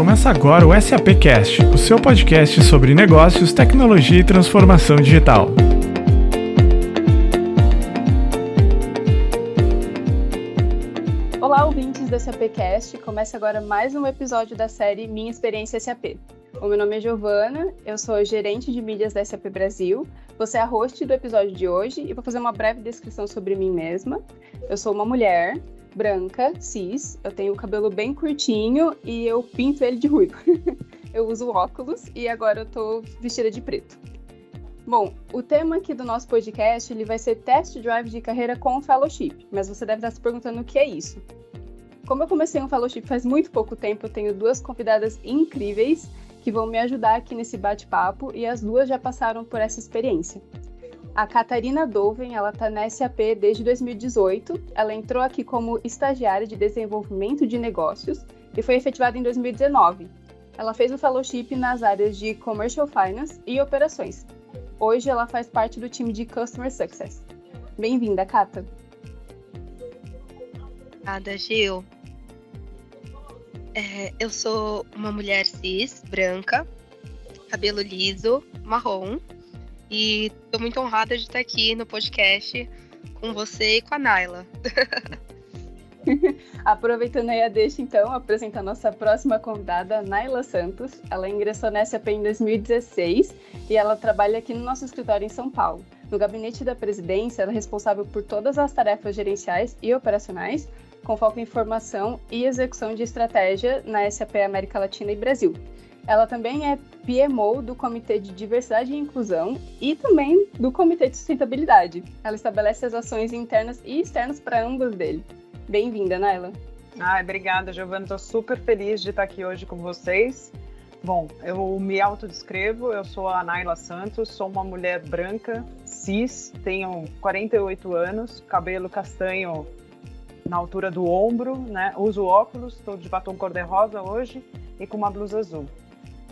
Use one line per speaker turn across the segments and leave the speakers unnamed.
Começa agora o SAP Cast, o seu podcast sobre negócios, tecnologia e transformação digital.
Olá, ouvintes do SAPcast. Começa agora mais um episódio da série Minha Experiência SAP. O meu nome é Giovana, eu sou gerente de mídias da SAP Brasil. Você é a host do episódio de hoje e vou fazer uma breve descrição sobre mim mesma. Eu sou uma mulher branca, cis, eu tenho o cabelo bem curtinho e eu pinto ele de ruivo. eu uso óculos e agora eu tô vestida de preto. Bom, o tema aqui do nosso podcast ele vai ser test drive de carreira com fellowship, mas você deve estar se perguntando o que é isso. Como eu comecei um fellowship faz muito pouco tempo, eu tenho duas convidadas incríveis que vão me ajudar aqui nesse bate-papo e as duas já passaram por essa experiência. A Catarina Dolven, ela está na SAP desde 2018. Ela entrou aqui como estagiária de desenvolvimento de negócios e foi efetivada em 2019. Ela fez o fellowship nas áreas de Commercial Finance e Operações. Hoje ela faz parte do time de Customer Success. Bem-vinda, Cata.
Obrigada, Gil. É, eu sou uma mulher cis, branca, cabelo liso, marrom, e estou muito honrada de estar aqui no podcast com você e com a Naila.
Aproveitando aí a deixa, então, apresentar nossa próxima convidada, Naila Santos. Ela ingressou na SAP em 2016 e ela trabalha aqui no nosso escritório em São Paulo. No gabinete da presidência, ela é responsável por todas as tarefas gerenciais e operacionais, com foco em formação e execução de estratégia na SAP América Latina e Brasil. Ela também é PMO do Comitê de Diversidade e Inclusão e também do Comitê de Sustentabilidade. Ela estabelece as ações internas e externas para ambos dele. Bem-vinda, Naila.
Ah, obrigada, Giovana. Estou super feliz de estar aqui hoje com vocês. Bom, eu me autodescrevo, eu sou a Naila Santos, sou uma mulher branca, cis, tenho 48 anos, cabelo castanho na altura do ombro, né? Uso óculos, estou de batom cor-de-rosa hoje e com uma blusa azul.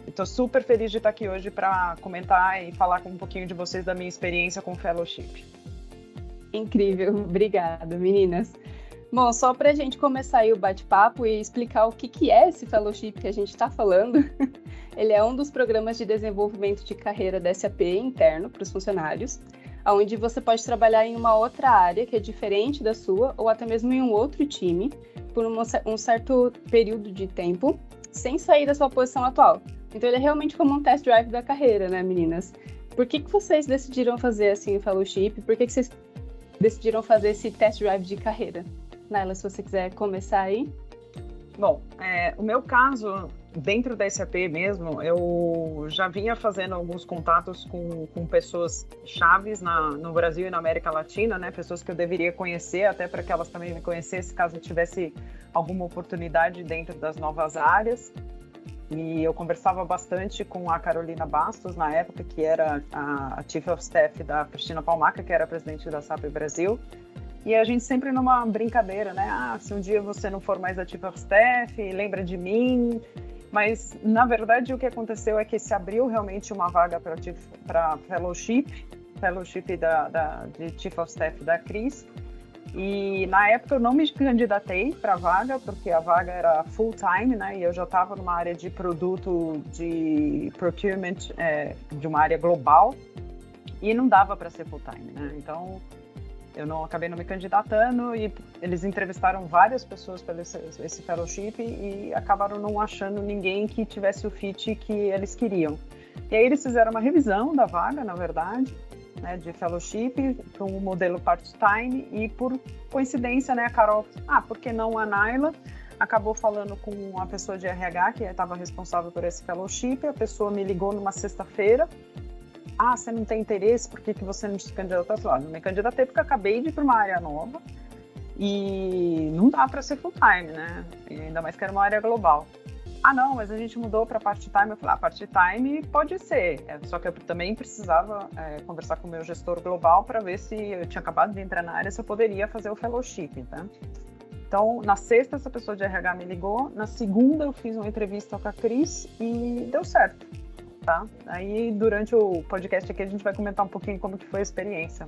Estou super feliz de estar aqui hoje para comentar e falar com um pouquinho de vocês da minha experiência com o fellowship.
Incrível, obrigada, meninas. Bom, só para a gente começar o bate-papo e explicar o que, que é esse fellowship que a gente está falando, ele é um dos programas de desenvolvimento de carreira da SAP interno para os funcionários onde você pode trabalhar em uma outra área que é diferente da sua, ou até mesmo em um outro time, por um certo período de tempo, sem sair da sua posição atual. Então ele é realmente como um test drive da carreira, né, meninas? Por que, que vocês decidiram fazer assim o fellowship? Por que, que vocês decidiram fazer esse test drive de carreira? Naila, se você quiser começar aí.
Bom, é, o meu caso dentro da SAP mesmo, eu já vinha fazendo alguns contatos com, com pessoas chaves na, no Brasil e na América Latina, né? Pessoas que eu deveria conhecer, até para que elas também me conhecessem, caso eu tivesse alguma oportunidade dentro das novas áreas. E eu conversava bastante com a Carolina Bastos, na época, que era a, Chief of Staff da Cristina Palmaca, que era presidente da SAP Brasil. E a gente sempre numa brincadeira, né? Ah, se um dia você não for mais a Chief of Staff, lembra de mim. Mas, na verdade, o que aconteceu é que se abriu realmente uma vaga para fellowship, fellowship da, da, de Chief of Staff da Cris. E na época eu não me candidatei para a vaga, porque a vaga era full time, né? E eu já estava numa área de produto de procurement é, de uma área global e não dava para ser full time, né? Então eu não acabei não me candidatando e eles entrevistaram várias pessoas para esse, esse fellowship e acabaram não achando ninguém que tivesse o fit que eles queriam. E aí eles fizeram uma revisão da vaga, na verdade, né, de fellowship para um modelo part-time e por coincidência, né, a Carol, ah, por que não a Naila? Acabou falando com a pessoa de RH que estava responsável por esse fellowship, a pessoa me ligou numa sexta-feira ah, você não tem interesse, por que, que você não se candidatou? Eu falei, ah, não me candidatei porque acabei de ir para uma área nova e não dá para ser full time, né? E ainda mais que era uma área global. Ah, não, mas a gente mudou para part-time. Eu falei, ah, part-time pode ser. É, só que eu também precisava é, conversar com o meu gestor global para ver se eu tinha acabado de entrar na área, se eu poderia fazer o fellowship, tá? Então, na sexta, essa pessoa de RH me ligou. Na segunda, eu fiz uma entrevista com a Cris e deu certo tá? Aí durante o podcast aqui a gente vai comentar um pouquinho como que foi a experiência.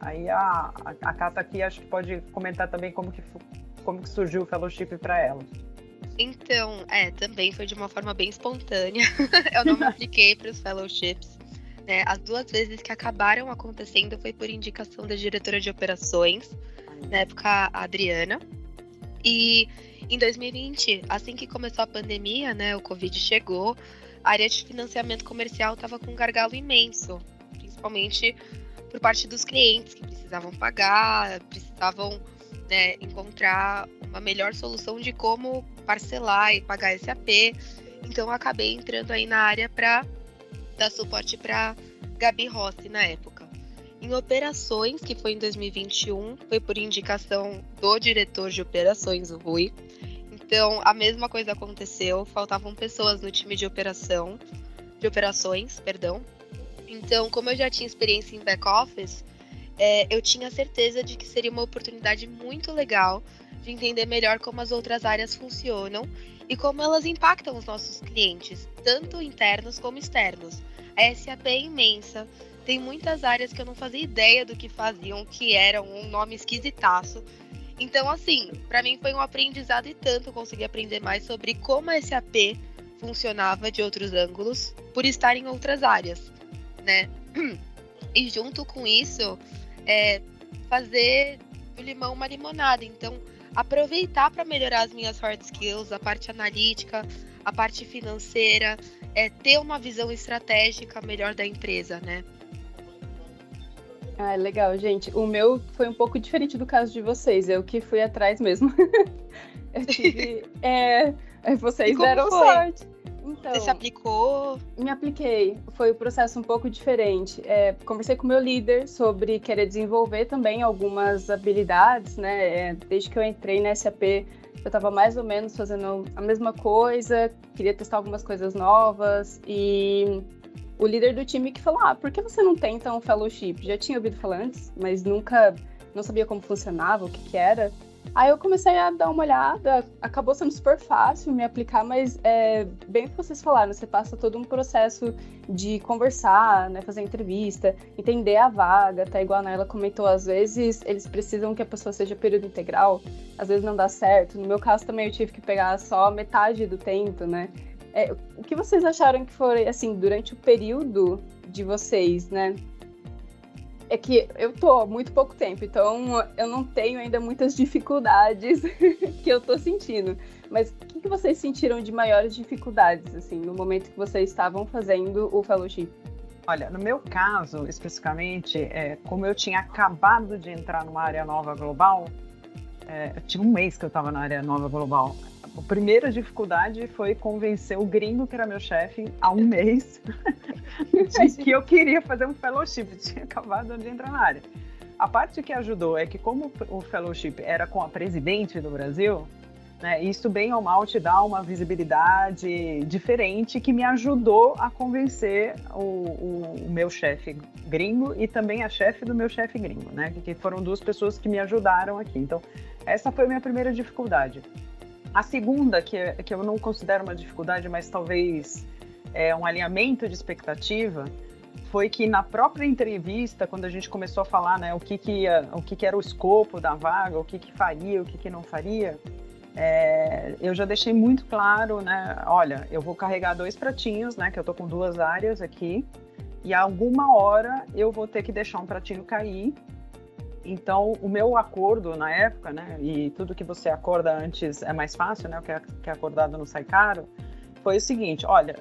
Aí a, a, Cata aqui acho que pode comentar também como que, como que surgiu o fellowship para ela.
Então, é, também foi de uma forma bem espontânea. eu não me apliquei para os fellowships. Né? As duas vezes que acabaram acontecendo foi por indicação da diretora de operações, na época a Adriana. E em 2020, assim que começou a pandemia, né, o Covid chegou, a área de financiamento comercial estava com um gargalo imenso, principalmente por parte dos clientes que precisavam pagar, precisavam né, encontrar uma melhor solução de como parcelar e pagar SAP. Então acabei entrando aí na área para dar suporte para Gabi Rossi na época. Em operações, que foi em 2021, foi por indicação do diretor de operações, o Rui. Então, a mesma coisa aconteceu, faltavam pessoas no time de operação, de operações, perdão. Então, como eu já tinha experiência em back office, é, eu tinha certeza de que seria uma oportunidade muito legal de entender melhor como as outras áreas funcionam e como elas impactam os nossos clientes, tanto internos como externos. A SAP é imensa, tem muitas áreas que eu não fazia ideia do que faziam, que eram um nome esquisitaço. Então, assim, para mim foi um aprendizado e tanto conseguir aprender mais sobre como a SAP funcionava de outros ângulos, por estar em outras áreas, né? E junto com isso, é, fazer do limão uma limonada. Então, aproveitar para melhorar as minhas hard skills, a parte analítica, a parte financeira, é, ter uma visão estratégica melhor da empresa, né?
Ah, legal, gente. O meu foi um pouco diferente do caso de vocês. Eu que fui atrás mesmo. eu tive. é, vocês deram foi? sorte.
Então, Você se aplicou?
Me apliquei. Foi um processo um pouco diferente. É, conversei com meu líder sobre querer desenvolver também algumas habilidades, né? É, desde que eu entrei na SAP, eu estava mais ou menos fazendo a mesma coisa, queria testar algumas coisas novas e o líder do time que falou: "Ah, por que você não tenta um fellowship?" Já tinha ouvido falar antes, mas nunca não sabia como funcionava, o que que era. Aí eu comecei a dar uma olhada, acabou sendo super fácil me aplicar, mas é, bem o que vocês falaram, você passa todo um processo de conversar, né, fazer entrevista, entender a vaga, tá igual a Naila comentou, às vezes eles precisam que a pessoa seja período integral, às vezes não dá certo. No meu caso também eu tive que pegar só metade do tempo, né? É, o que vocês acharam que foi, assim, durante o período de vocês, né? É que eu tô há muito pouco tempo, então eu não tenho ainda muitas dificuldades que eu tô sentindo. Mas o que, vocês sentiram de maiores dificuldades, assim, no momento que vocês estavam fazendo o fellowship?
Olha, no meu caso, especificamente, é, como eu tinha acabado de entrar numa área nova global, é, tinha um mês que eu estava na área nova global. A primeira dificuldade foi convencer o gringo, que era meu chefe, há um mês, de que eu queria fazer um fellowship. Tinha acabado de entrar na área. A parte que ajudou é que, como o fellowship era com a presidente do Brasil, né, isso bem ou mal te dá uma visibilidade diferente que me ajudou a convencer o, o, o meu chefe gringo e também a chefe do meu chefe gringo, né? Que foram duas pessoas que me ajudaram aqui. Então, essa foi a minha primeira dificuldade. A segunda, que, que eu não considero uma dificuldade, mas talvez é um alinhamento de expectativa, foi que na própria entrevista, quando a gente começou a falar né, o, que, que, ia, o que, que era o escopo da vaga, o que, que faria, o que, que não faria, é, eu já deixei muito claro, né? Olha, eu vou carregar dois pratinhos, né? Que eu tô com duas áreas aqui, e alguma hora eu vou ter que deixar um pratinho cair então, o meu acordo na época, né, e tudo que você acorda antes é mais fácil, né, o que é, que é acordado não sai caro, foi o seguinte: olha,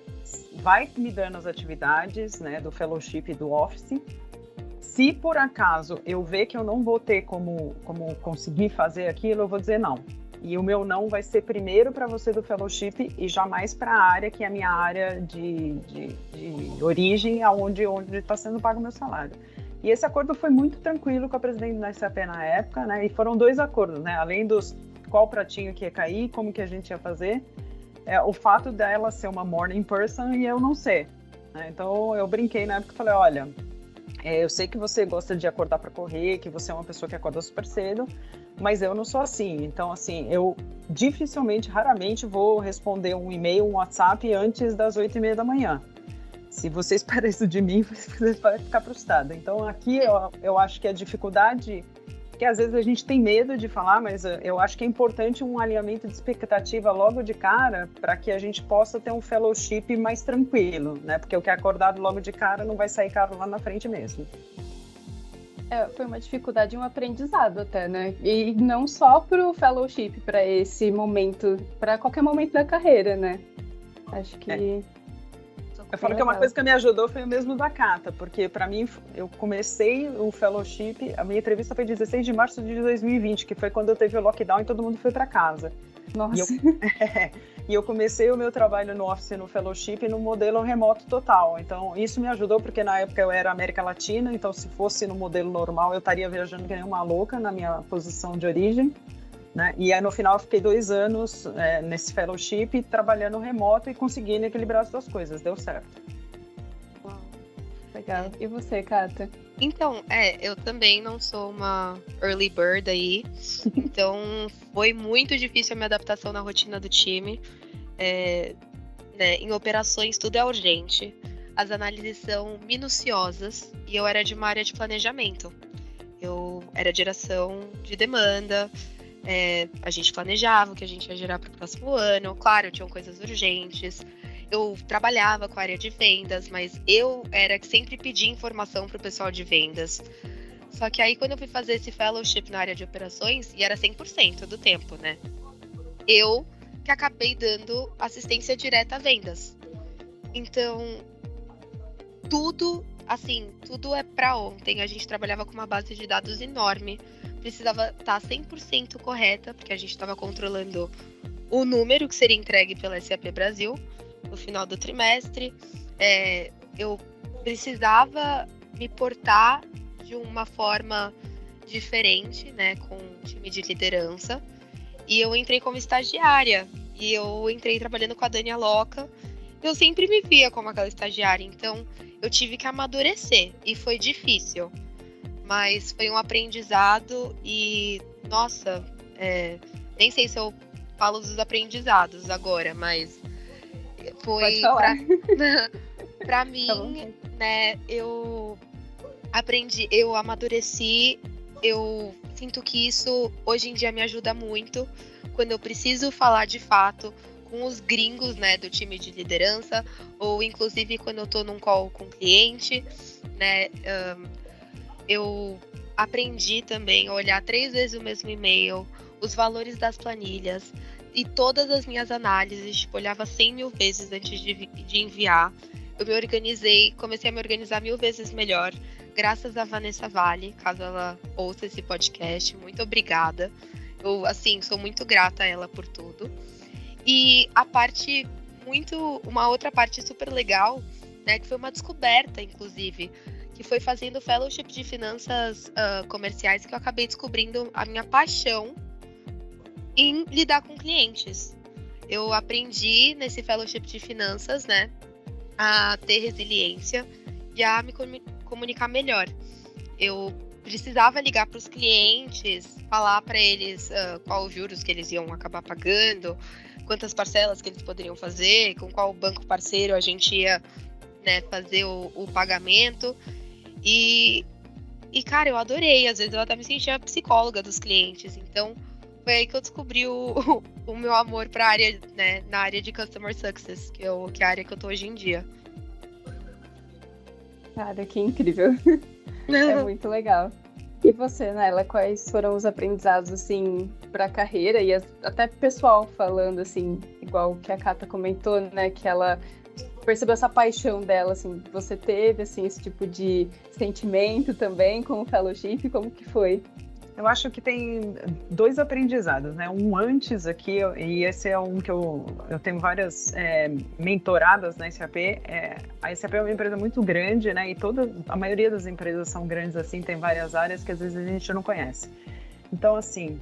vai me dando as atividades, né, do fellowship e do office. Se por acaso eu ver que eu não vou ter como, como conseguir fazer aquilo, eu vou dizer não. E o meu não vai ser primeiro para você do fellowship e jamais para a área que é a minha área de, de, de origem, aonde onde está sendo pago o meu salário. E esse acordo foi muito tranquilo com a presidente da SAP na época, né? E foram dois acordos, né? Além dos qual pratinho que ia cair, como que a gente ia fazer, é, o fato dela ser uma morning person e eu não ser. Né? Então eu brinquei na época e falei, olha, é, eu sei que você gosta de acordar para correr, que você é uma pessoa que acorda super cedo, mas eu não sou assim. Então, assim, eu dificilmente, raramente vou responder um e-mail, um WhatsApp antes das oito e meia da manhã. Se você espera isso de mim, você vai ficar frustrada. Então, aqui eu, eu acho que a dificuldade porque às vezes a gente tem medo de falar, mas eu acho que é importante um alinhamento de expectativa logo de cara para que a gente possa ter um fellowship mais tranquilo, né? Porque o que é acordado logo de cara não vai sair caro lá na frente mesmo.
É, foi uma dificuldade e um aprendizado até, né? E não só para o fellowship, para esse momento, para qualquer momento da carreira, né? Acho que é.
Eu falo que uma coisa que me ajudou foi o mesmo da Cata, porque para mim eu comecei o fellowship, a minha entrevista foi 16 de março de 2020, que foi quando eu teve o lockdown e todo mundo foi para casa.
Nossa.
E eu, é, e eu, comecei o meu trabalho no office no fellowship no modelo remoto total. Então isso me ajudou porque na época eu era América Latina, então se fosse no modelo normal eu estaria viajando que nem uma louca na minha posição de origem. Né? E aí, no final, eu fiquei dois anos é, nesse fellowship, trabalhando remoto e conseguindo equilibrar as duas coisas. Deu certo.
Uau. Legal. E você, Kata?
Então, é, eu também não sou uma early bird aí. então, foi muito difícil a minha adaptação na rotina do time. É, né, em operações, tudo é urgente. As análises são minuciosas e eu era de uma área de planejamento. Eu era direção de demanda, é, a gente planejava o que a gente ia gerar para o próximo ano. Claro, tinham coisas urgentes. Eu trabalhava com a área de vendas, mas eu era que sempre pedia informação para o pessoal de vendas. Só que aí, quando eu fui fazer esse fellowship na área de operações, e era 100% do tempo, né? Eu que acabei dando assistência direta a vendas. Então, tudo, assim, tudo é para ontem. A gente trabalhava com uma base de dados enorme precisava estar 100% correta, porque a gente estava controlando o número que seria entregue pela SAP Brasil no final do trimestre. É, eu precisava me portar de uma forma diferente, né, com o time de liderança. E eu entrei como estagiária. E eu entrei trabalhando com a Dania Loca. Eu sempre me via como aquela estagiária, então eu tive que amadurecer e foi difícil mas foi um aprendizado e, nossa, é, nem sei se eu falo dos aprendizados agora, mas foi para mim, tá né, eu aprendi, eu amadureci, eu sinto que isso hoje em dia me ajuda muito quando eu preciso falar de fato com os gringos, né, do time de liderança, ou inclusive quando eu estou num call com cliente, né, um, eu aprendi também a olhar três vezes o mesmo e-mail, os valores das planilhas e todas as minhas análises, tipo, olhava 100 mil vezes antes de, de enviar. Eu me organizei, comecei a me organizar mil vezes melhor, graças a Vanessa Vale, caso ela ouça esse podcast. Muito obrigada. Eu, assim, sou muito grata a ela por tudo. E a parte muito. Uma outra parte super legal, né, que foi uma descoberta, inclusive que foi fazendo fellowship de finanças uh, comerciais que eu acabei descobrindo a minha paixão em lidar com clientes. Eu aprendi nesse fellowship de finanças, né, a ter resiliência e a me comunicar melhor. Eu precisava ligar para os clientes, falar para eles uh, qual os juros que eles iam acabar pagando, quantas parcelas que eles poderiam fazer, com qual banco parceiro a gente ia né, fazer o, o pagamento. E, e, cara, eu adorei. Às vezes eu até me sentia psicóloga dos clientes. Então, foi aí que eu descobri o, o meu amor para área, né, na área de Customer Success, que, eu, que é a área que eu tô hoje em dia.
Cara, que incrível. é muito legal. E você, Nela, quais foram os aprendizados, assim, para a carreira e até pessoal falando, assim, igual que a Kata comentou, né, que ela percebeu essa paixão dela, assim, você teve, assim, esse tipo de sentimento também com o fellowship, como que foi?
Eu acho que tem dois aprendizados, né? Um antes aqui, e esse é um que eu, eu tenho várias é, mentoradas na SAP. É, a SAP é uma empresa muito grande, né? E toda, a maioria das empresas são grandes assim, tem várias áreas que às vezes a gente não conhece. Então, assim,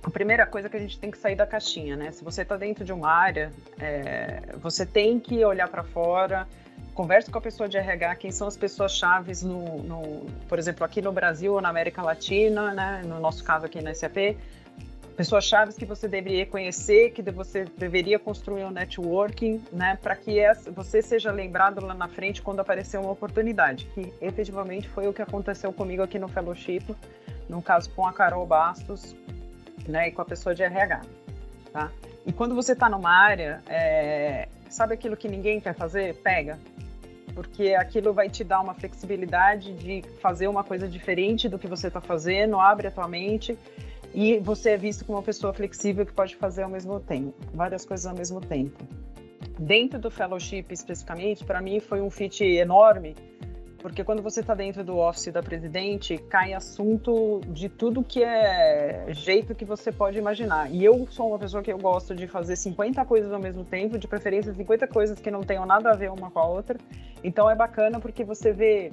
a primeira coisa é que a gente tem que sair da caixinha, né? Se você está dentro de uma área, é, você tem que olhar para fora, converse com a pessoa de RH, quem são as pessoas chaves no, no, por exemplo, aqui no Brasil ou na América Latina, né? No nosso caso aqui na SAP, pessoas chaves que você deveria conhecer, que você deveria construir um networking, né? Para que você seja lembrado lá na frente quando aparecer uma oportunidade, que efetivamente foi o que aconteceu comigo aqui no Fellowship no caso com a Carol Bastos, né, e com a pessoa de RH, tá? E quando você está numa área, é, sabe aquilo que ninguém quer fazer? Pega, porque aquilo vai te dar uma flexibilidade de fazer uma coisa diferente do que você está fazendo, abre a tua mente e você é visto como uma pessoa flexível que pode fazer ao mesmo tempo, várias coisas ao mesmo tempo. Dentro do fellowship especificamente, para mim foi um fit enorme, porque quando você está dentro do office da presidente, cai assunto de tudo que é jeito que você pode imaginar. E eu sou uma pessoa que eu gosto de fazer 50 coisas ao mesmo tempo, de preferência 50 coisas que não tenham nada a ver uma com a outra. Então é bacana porque você vê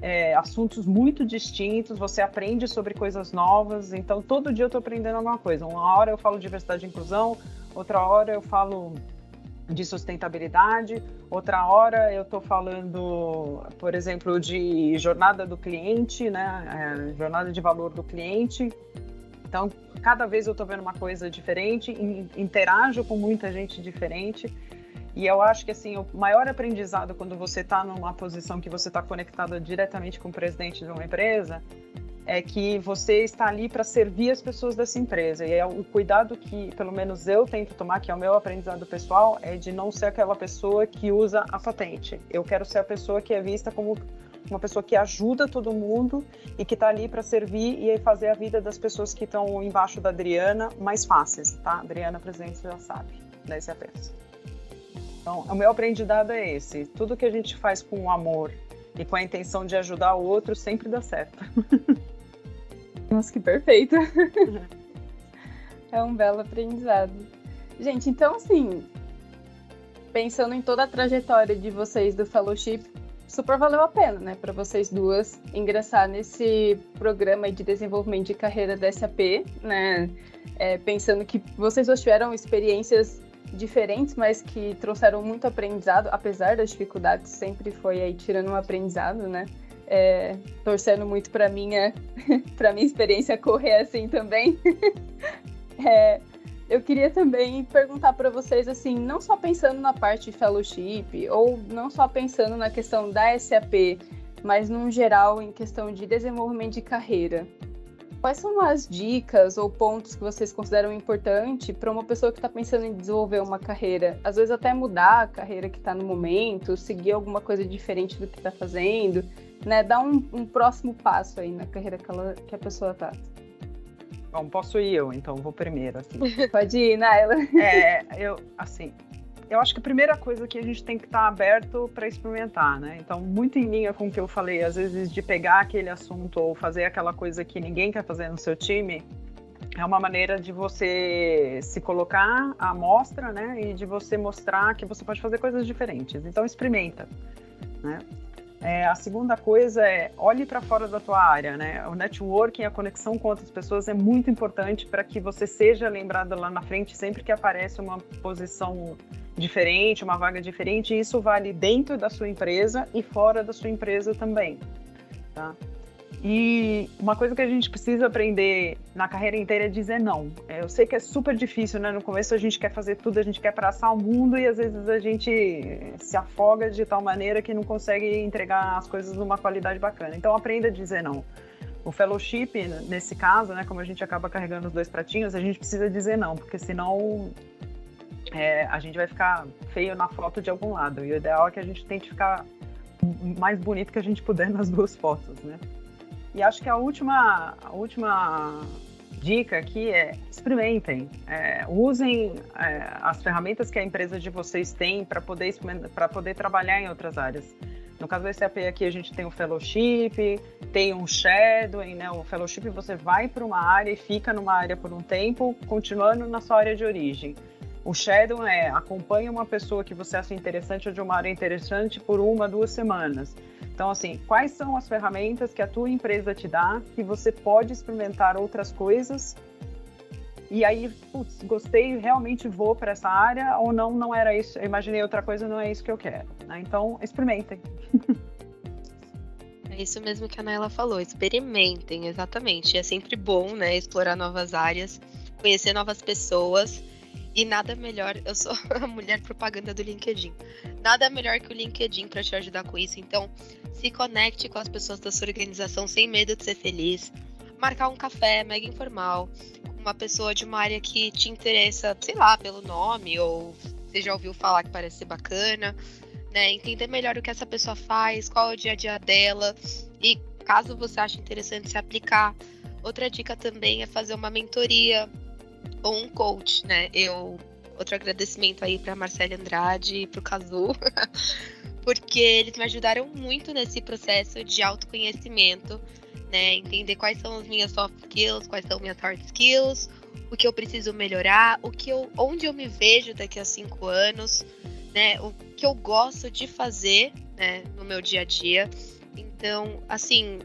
é, assuntos muito distintos, você aprende sobre coisas novas. Então todo dia eu estou aprendendo alguma coisa. Uma hora eu falo diversidade e inclusão, outra hora eu falo de sustentabilidade. Outra hora eu estou falando, por exemplo, de jornada do cliente, né? É, jornada de valor do cliente. Então, cada vez eu estou vendo uma coisa diferente, interajo com muita gente diferente. E eu acho que assim, o maior aprendizado quando você está numa posição que você está conectado diretamente com o presidente de uma empresa é que você está ali para servir as pessoas dessa empresa. E é o cuidado que, pelo menos eu tento tomar, que é o meu aprendizado pessoal, é de não ser aquela pessoa que usa a patente. Eu quero ser a pessoa que é vista como uma pessoa que ajuda todo mundo e que está ali para servir e fazer a vida das pessoas que estão embaixo da Adriana mais fáceis, tá? Adriana, presidente, já sabe, da SAPS. Então, o meu aprendizado é esse. Tudo que a gente faz com amor e com a intenção de ajudar o outro sempre dá certo.
Nossa, que perfeito. é um belo aprendizado. Gente, então assim, pensando em toda a trajetória de vocês do fellowship, super valeu a pena, né, para vocês duas ingressar nesse programa de desenvolvimento de carreira da SAP, né, é, pensando que vocês duas tiveram experiências diferentes, mas que trouxeram muito aprendizado, apesar das dificuldades, sempre foi aí tirando um aprendizado, né? É, torcendo muito para minha para minha experiência correr assim também. é, eu queria também perguntar para vocês assim, não só pensando na parte de fellowship ou não só pensando na questão da SAP, mas no geral em questão de desenvolvimento de carreira. Quais são as dicas ou pontos que vocês consideram importante para uma pessoa que está pensando em desenvolver uma carreira? Às vezes até mudar a carreira que está no momento, seguir alguma coisa diferente do que está fazendo né, dar um, um, próximo passo aí na carreira que, ela, que a pessoa tá.
Bom, posso ir eu, então vou primeiro. Assim.
Pode ir, Naila.
É, eu, assim, eu acho que a primeira coisa que a gente tem que estar tá aberto para experimentar, né? Então, muito em linha com o que eu falei, às vezes de pegar aquele assunto ou fazer aquela coisa que ninguém quer fazer no seu time, é uma maneira de você se colocar à mostra, né? E de você mostrar que você pode fazer coisas diferentes. Então, experimenta, né? É, a segunda coisa é olhe para fora da tua área, né? O networking, a conexão com outras pessoas é muito importante para que você seja lembrado lá na frente sempre que aparece uma posição diferente, uma vaga diferente. Isso vale dentro da sua empresa e fora da sua empresa também, tá? E uma coisa que a gente precisa aprender na carreira inteira é dizer não. É, eu sei que é super difícil, né? No começo a gente quer fazer tudo, a gente quer abraçar o mundo e às vezes a gente se afoga de tal maneira que não consegue entregar as coisas numa qualidade bacana. Então aprenda a dizer não. O fellowship, nesse caso, né, como a gente acaba carregando os dois pratinhos, a gente precisa dizer não, porque senão é, a gente vai ficar feio na foto de algum lado. E o ideal é que a gente tente ficar mais bonito que a gente puder nas duas fotos, né? E acho que a última, a última dica aqui é experimentem, é, usem é, as ferramentas que a empresa de vocês tem para poder, poder trabalhar em outras áreas. No caso do SAP aqui a gente tem o fellowship, tem um shadowing, né? O fellowship você vai para uma área e fica numa área por um tempo, continuando na sua área de origem. O shadow é acompanha uma pessoa que você acha interessante ou de uma área interessante por uma, duas semanas. Então, assim, quais são as ferramentas que a tua empresa te dá que você pode experimentar outras coisas? E aí, putz, gostei, realmente vou para essa área ou não, não era isso, eu imaginei outra coisa, não é isso que eu quero. Né? Então, experimentem.
É isso mesmo que a Naila falou, experimentem, exatamente. É sempre bom, né, explorar novas áreas, conhecer novas pessoas e nada melhor, eu sou a mulher propaganda do LinkedIn. Nada melhor que o LinkedIn para te ajudar com isso. Então, se conecte com as pessoas da sua organização sem medo de ser feliz. marcar um café mega informal com uma pessoa de uma área que te interessa, sei lá, pelo nome, ou você já ouviu falar que parece ser bacana, né? Entender melhor o que essa pessoa faz, qual é o dia a dia dela, e caso você ache interessante se aplicar. Outra dica também é fazer uma mentoria ou um coach, né? Eu outro agradecimento aí para Marcela Andrade e para o Cazu, porque eles me ajudaram muito nesse processo de autoconhecimento, né? Entender quais são as minhas soft skills, quais são minhas hard skills, o que eu preciso melhorar, o que eu, onde eu me vejo daqui a cinco anos, né? O que eu gosto de fazer, né? No meu dia a dia. Então, assim,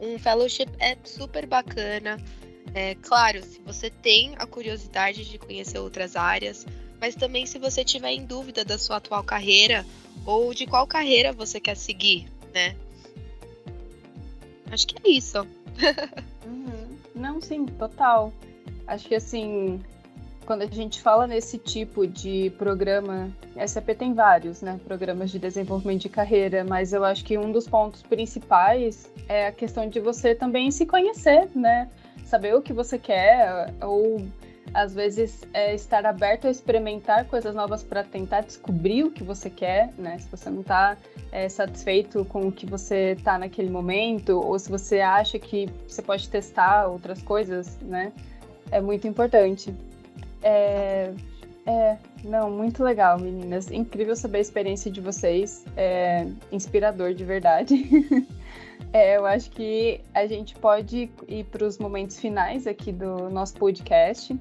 um fellowship é super bacana. É claro, se você tem a curiosidade de conhecer outras áreas, mas também se você tiver em dúvida da sua atual carreira ou de qual carreira você quer seguir, né? Acho que é isso.
uhum. Não, sim, total. Acho que assim, quando a gente fala nesse tipo de programa, SAP tem vários, né, programas de desenvolvimento de carreira, mas eu acho que um dos pontos principais é a questão de você também se conhecer, né, saber o que você quer ou às vezes é estar aberto a experimentar coisas novas para tentar descobrir o que você quer, né? Se você não está é, satisfeito com o que você está naquele momento, ou se você acha que você pode testar outras coisas, né? É muito importante. É, é, não, muito legal, meninas. Incrível saber a experiência de vocês. É inspirador de verdade. É, eu acho que a gente pode ir para os momentos finais aqui do nosso podcast.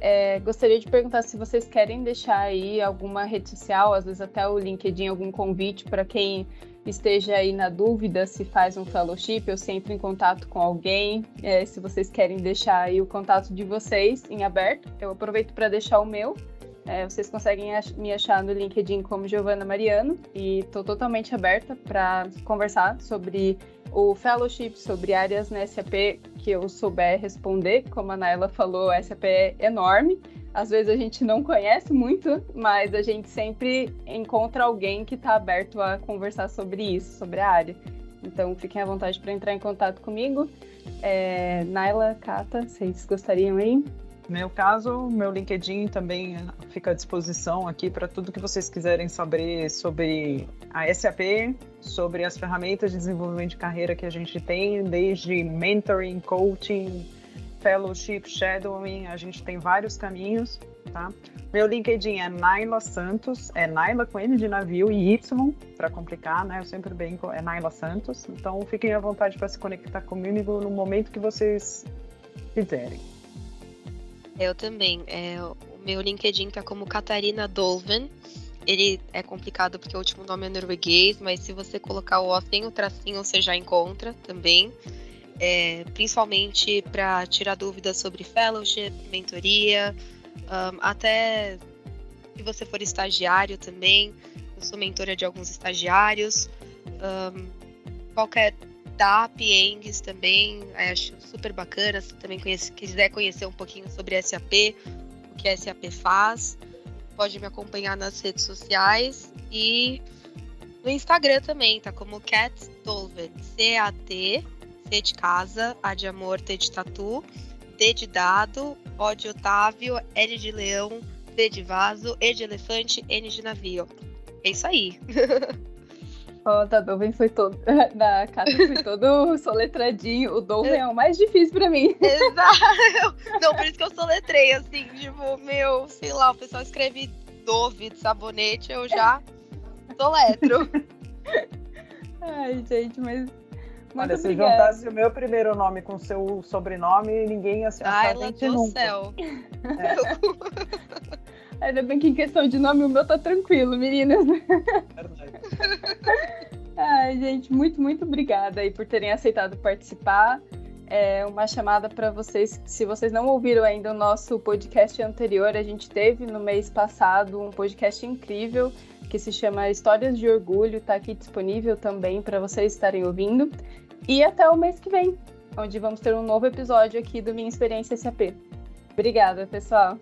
É, gostaria de perguntar se vocês querem deixar aí alguma rede social, às vezes até o LinkedIn, algum convite para quem esteja aí na dúvida se faz um fellowship ou se entra em contato com alguém, é, se vocês querem deixar aí o contato de vocês em aberto. Eu aproveito para deixar o meu. É, vocês conseguem ach me achar no LinkedIn como Giovana Mariano e estou totalmente aberta para conversar sobre o fellowship sobre áreas na SAP que eu souber responder. Como a Naila falou, a SAP é enorme. Às vezes a gente não conhece muito, mas a gente sempre encontra alguém que está aberto a conversar sobre isso, sobre a área. Então fiquem à vontade para entrar em contato comigo. É, Naila, Kata, vocês gostariam aí?
Meu caso, meu LinkedIn também fica à disposição aqui para tudo que vocês quiserem saber sobre a SAP, sobre as ferramentas de desenvolvimento de carreira que a gente tem, desde mentoring, coaching, fellowship, shadowing, a gente tem vários caminhos, tá? Meu LinkedIn é Naila Santos, é Naila com N de navio e Y, para complicar, né? Eu sempre brinco, é Naila Santos. Então fiquem à vontade para se conectar comigo no momento que vocês quiserem.
Eu também. É, o meu LinkedIn tá como Catarina Dolven. Ele é complicado porque o último nome é norueguês, mas se você colocar o O sem o tracinho, você já encontra também. É, principalmente para tirar dúvidas sobre fellowship, mentoria, um, até se você for estagiário também. Eu sou mentora de alguns estagiários. Um, qualquer da Piengues também, acho super bacana. Se também conhece, quiser conhecer um pouquinho sobre SAP, o que a SAP faz, pode me acompanhar nas redes sociais e no Instagram também, tá como Cat Dolven, C-A-T, C de casa, A de amor, T de tatu, D de dado, O de Otávio, L de leão, V de vaso, E de elefante, N de navio. É isso aí.
O da Dolven foi todo. Da Cata foi todo soletradinho. O Dolven é o mais difícil pra mim.
Exato. Não, por isso que eu soletrei, assim, tipo, meu, sei lá, o pessoal escreve Dove de sabonete, eu já soletro.
Ai, gente, mas.
Muito Olha, se juntasse o meu primeiro nome com o seu sobrenome, ninguém ia acertar
Ai, a gente do nunca. céu.
É. Ainda bem que em questão de nome o meu tá tranquilo, meninas. Verdade. Ai, gente, muito, muito obrigada aí por terem aceitado participar. É uma chamada para vocês, se vocês não ouviram ainda o nosso podcast anterior, a gente teve no mês passado um podcast incrível que se chama Histórias de Orgulho, está aqui disponível também para vocês estarem ouvindo. E até o mês que vem, onde vamos ter um novo episódio aqui do Minha Experiência SAP. Obrigada, pessoal.